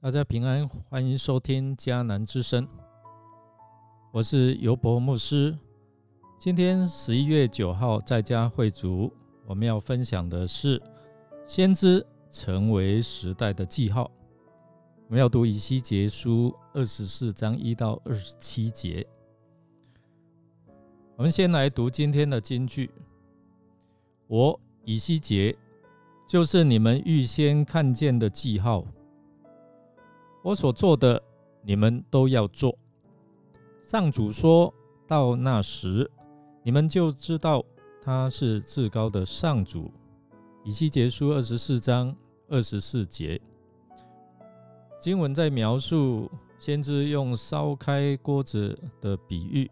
大家平安，欢迎收听迦南之声。我是尤博牧师。今天十一月九号在家会族，我们要分享的是先知成为时代的记号。我们要读以西结书二十四章一到二十七节。我们先来读今天的金句：我以西结就是你们预先看见的记号。我所做的，你们都要做。上主说到那时，你们就知道他是至高的上主。以西结书二十四章二十四节，经文在描述先知用烧开锅子的比喻，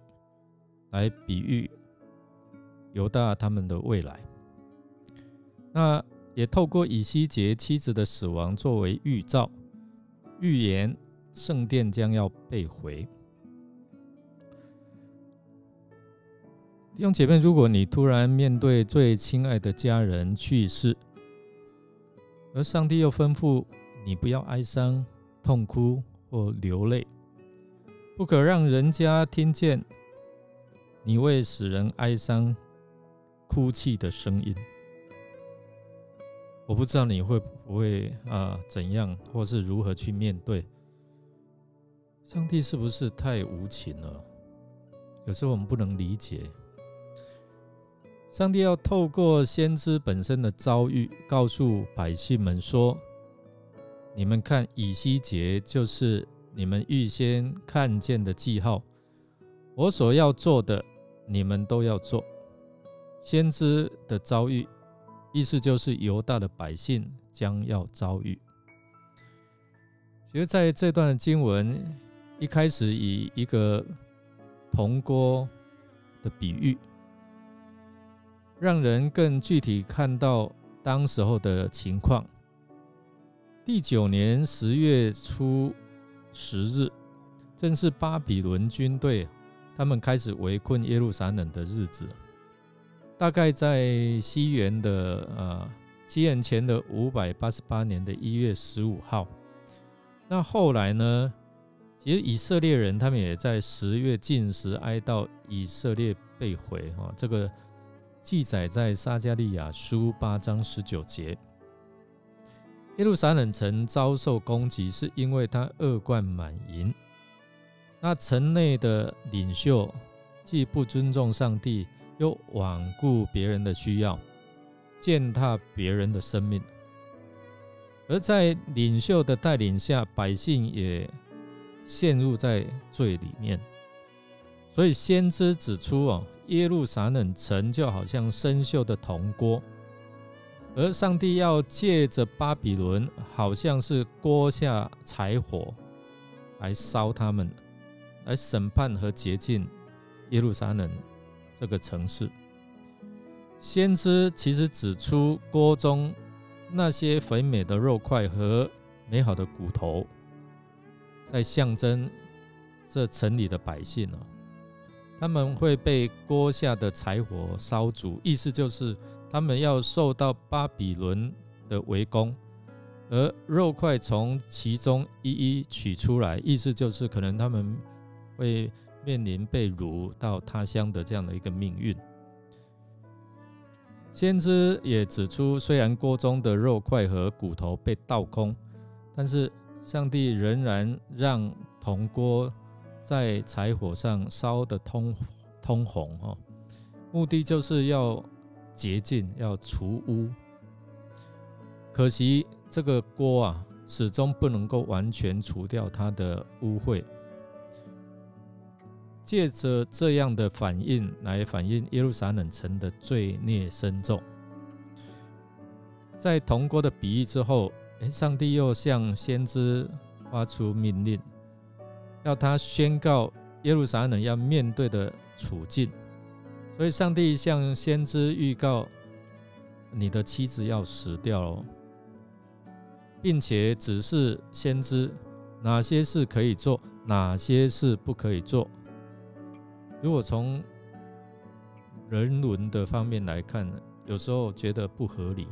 来比喻犹大他们的未来。那也透过以西结妻子的死亡作为预兆。预言圣殿将要被毁。弟兄姐妹，如果你突然面对最亲爱的家人去世，而上帝又吩咐你不要哀伤、痛哭或流泪，不可让人家听见你为死人哀伤、哭泣的声音。我不知道你会不会啊怎样，或是如何去面对？上帝是不是太无情了？有时候我们不能理解。上帝要透过先知本身的遭遇，告诉百姓们说：“你们看，以西结就是你们预先看见的记号。我所要做的，你们都要做。”先知的遭遇。意思就是犹大的百姓将要遭遇。其实，在这段经文一开始，以一个铜锅的比喻，让人更具体看到当时候的情况。第九年十月初十日，正是巴比伦军队他们开始围困耶路撒冷的日子。大概在西元的呃西元前的五百八十八年的一月十五号，那后来呢？其实以色列人他们也在十月进食哀悼以色列被毁哈，这个记载在撒加利亚书八章十九节。耶路撒冷城遭受攻击，是因为他恶贯满盈，那城内的领袖既不尊重上帝。又罔顾别人的需要，践踏别人的生命，而在领袖的带领下，百姓也陷入在罪里面。所以先知指出哦，耶路撒冷城就好像生锈的铜锅，而上帝要借着巴比伦，好像是锅下柴火来烧他们，来审判和洁净耶路撒冷。这个城市，先知其实指出锅中那些肥美的肉块和美好的骨头，在象征这城里的百姓啊，他们会被锅下的柴火烧煮，意思就是他们要受到巴比伦的围攻，而肉块从其中一一取出来，意思就是可能他们会。面临被掳到他乡的这样的一个命运，先知也指出，虽然锅中的肉块和骨头被倒空，但是上帝仍然让铜锅在柴火上烧得通通红哦，目的就是要洁净，要除污。可惜这个锅啊，始终不能够完全除掉它的污秽。借着这样的反应来反映耶路撒冷城的罪孽深重，在铜锅的比喻之后，上帝又向先知发出命令，要他宣告耶路撒冷要面对的处境。所以，上帝向先知预告：你的妻子要死掉了，并且指示先知哪些事可以做，哪些事不可以做。如果从人伦的方面来看，有时候觉得不合理。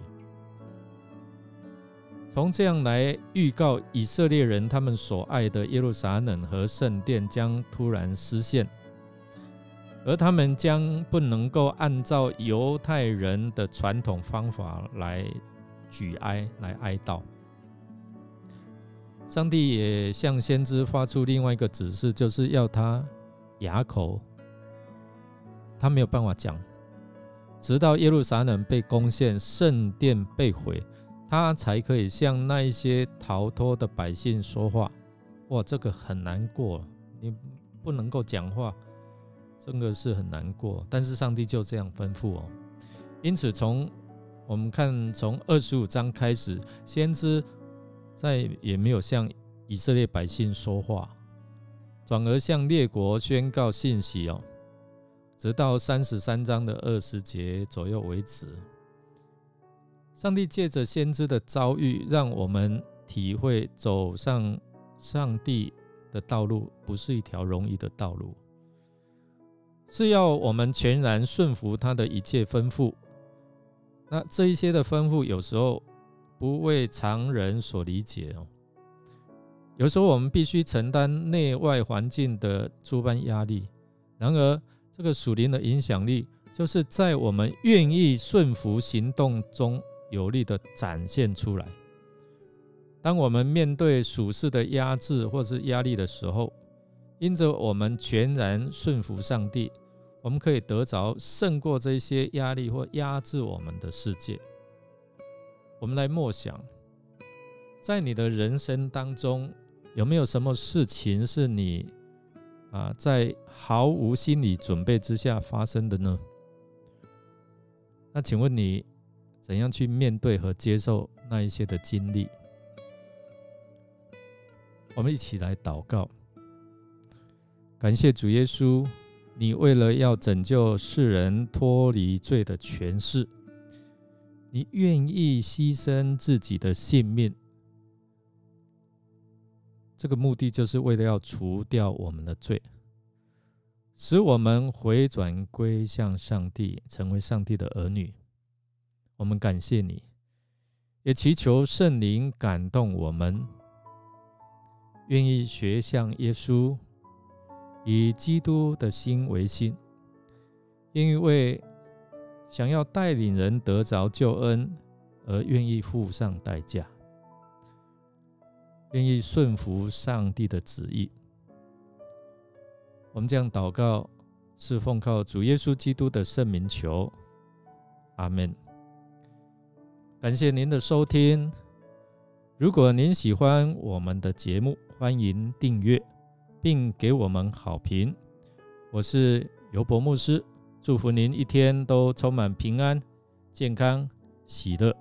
从这样来预告以色列人他们所爱的耶路撒冷和圣殿将突然失陷，而他们将不能够按照犹太人的传统方法来举哀、来哀悼。上帝也向先知发出另外一个指示，就是要他哑口，他没有办法讲，直到耶路撒冷被攻陷，圣殿被毁。他才可以向那一些逃脱的百姓说话。哇，这个很难过，你不能够讲话，真的是很难过。但是上帝就这样吩咐哦。因此，从我们看，从二十五章开始，先知再也没有向以色列百姓说话，转而向列国宣告信息哦，直到三十三章的二十节左右为止。上帝借着先知的遭遇，让我们体会走上上帝的道路不是一条容易的道路，是要我们全然顺服他的一切吩咐。那这一些的吩咐有时候不为常人所理解哦，有时候我们必须承担内外环境的诸般压力。然而，这个属灵的影响力，就是在我们愿意顺服行动中。有力的展现出来。当我们面对属世的压制或是压力的时候，因着我们全然顺服上帝，我们可以得着胜过这些压力或压制我们的世界。我们来默想，在你的人生当中，有没有什么事情是你啊在毫无心理准备之下发生的呢？那请问你？怎样去面对和接受那一些的经历？我们一起来祷告，感谢主耶稣，你为了要拯救世人脱离罪的权势，你愿意牺牲自己的性命，这个目的就是为了要除掉我们的罪，使我们回转归向上帝，成为上帝的儿女。我们感谢你，也祈求圣灵感动我们，愿意学像耶稣，以基督的心为心，因为想要带领人得着救恩而愿意付上代价，愿意顺服上帝的旨意。我们这样祷告，是奉靠主耶稣基督的圣名求，阿门。感谢您的收听。如果您喜欢我们的节目，欢迎订阅并给我们好评。我是尤博牧师，祝福您一天都充满平安、健康、喜乐。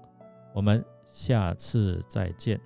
我们下次再见。